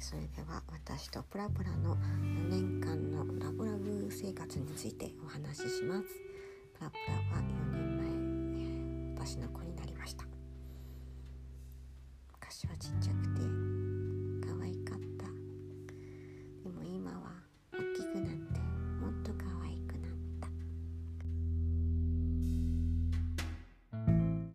それでは私とプラプラの4年間のラブラブ生活についてお話しします。